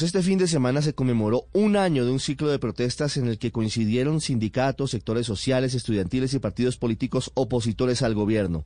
Este fin de semana se conmemoró un año de un ciclo de protestas en el que coincidieron sindicatos, sectores sociales, estudiantiles y partidos políticos opositores al gobierno.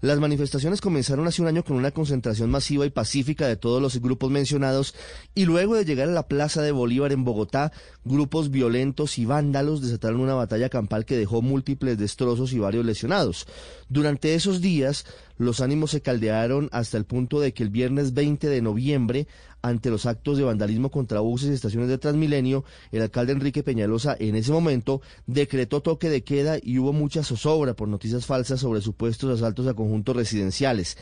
Las manifestaciones comenzaron hace un año con una concentración masiva y pacífica de todos los grupos mencionados y luego de llegar a la Plaza de Bolívar en Bogotá, grupos violentos y vándalos desataron una batalla campal que dejó múltiples destrozos y varios lesionados. Durante esos días, los ánimos se caldearon hasta el punto de que el viernes 20 de noviembre, ante los actos de vandalismo contra buses y estaciones de Transmilenio, el alcalde Enrique Peñalosa en ese momento decretó toque de queda y hubo mucha zozobra por noticias falsas sobre supuestos asaltos a conjuntos residenciales.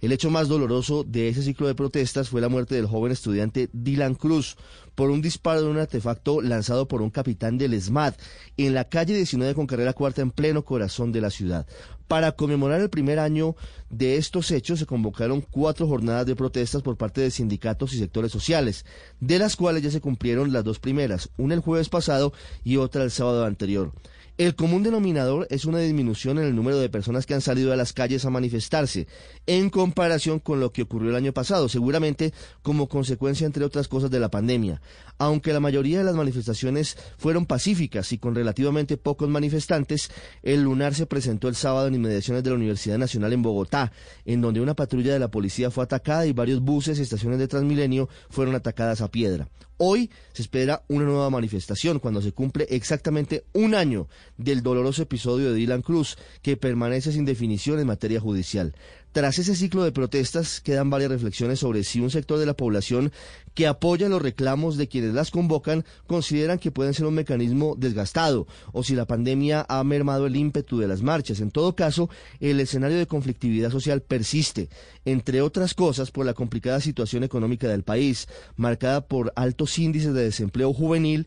El hecho más doloroso de ese ciclo de protestas fue la muerte del joven estudiante Dylan Cruz por un disparo de un artefacto lanzado por un capitán del ESMAD en la calle 19 con carrera cuarta en pleno corazón de la ciudad. Para conmemorar el primer año de estos hechos se convocaron cuatro jornadas de protestas por parte de sindicatos y sectores sociales, de las cuales ya se cumplieron las dos primeras, una el jueves pasado y otra el sábado anterior. El común denominador es una disminución en el número de personas que han salido a las calles a manifestarse, en comparación con lo que ocurrió el año pasado, seguramente como consecuencia, entre otras cosas, de la pandemia. Aunque la mayoría de las manifestaciones fueron pacíficas y con relativamente pocos manifestantes, el lunar se presentó el sábado en inmediaciones de la Universidad Nacional en Bogotá, en donde una patrulla de la policía fue atacada y varios buses y estaciones de Transmilenio fueron atacadas a piedra. Hoy se espera una nueva manifestación cuando se cumple exactamente un año del doloroso episodio de Dylan Cruz, que permanece sin definición en materia judicial. Tras ese ciclo de protestas quedan varias reflexiones sobre si un sector de la población que apoya los reclamos de quienes las convocan consideran que pueden ser un mecanismo desgastado o si la pandemia ha mermado el ímpetu de las marchas. En todo caso, el escenario de conflictividad social persiste, entre otras cosas por la complicada situación económica del país, marcada por altos índices de desempleo juvenil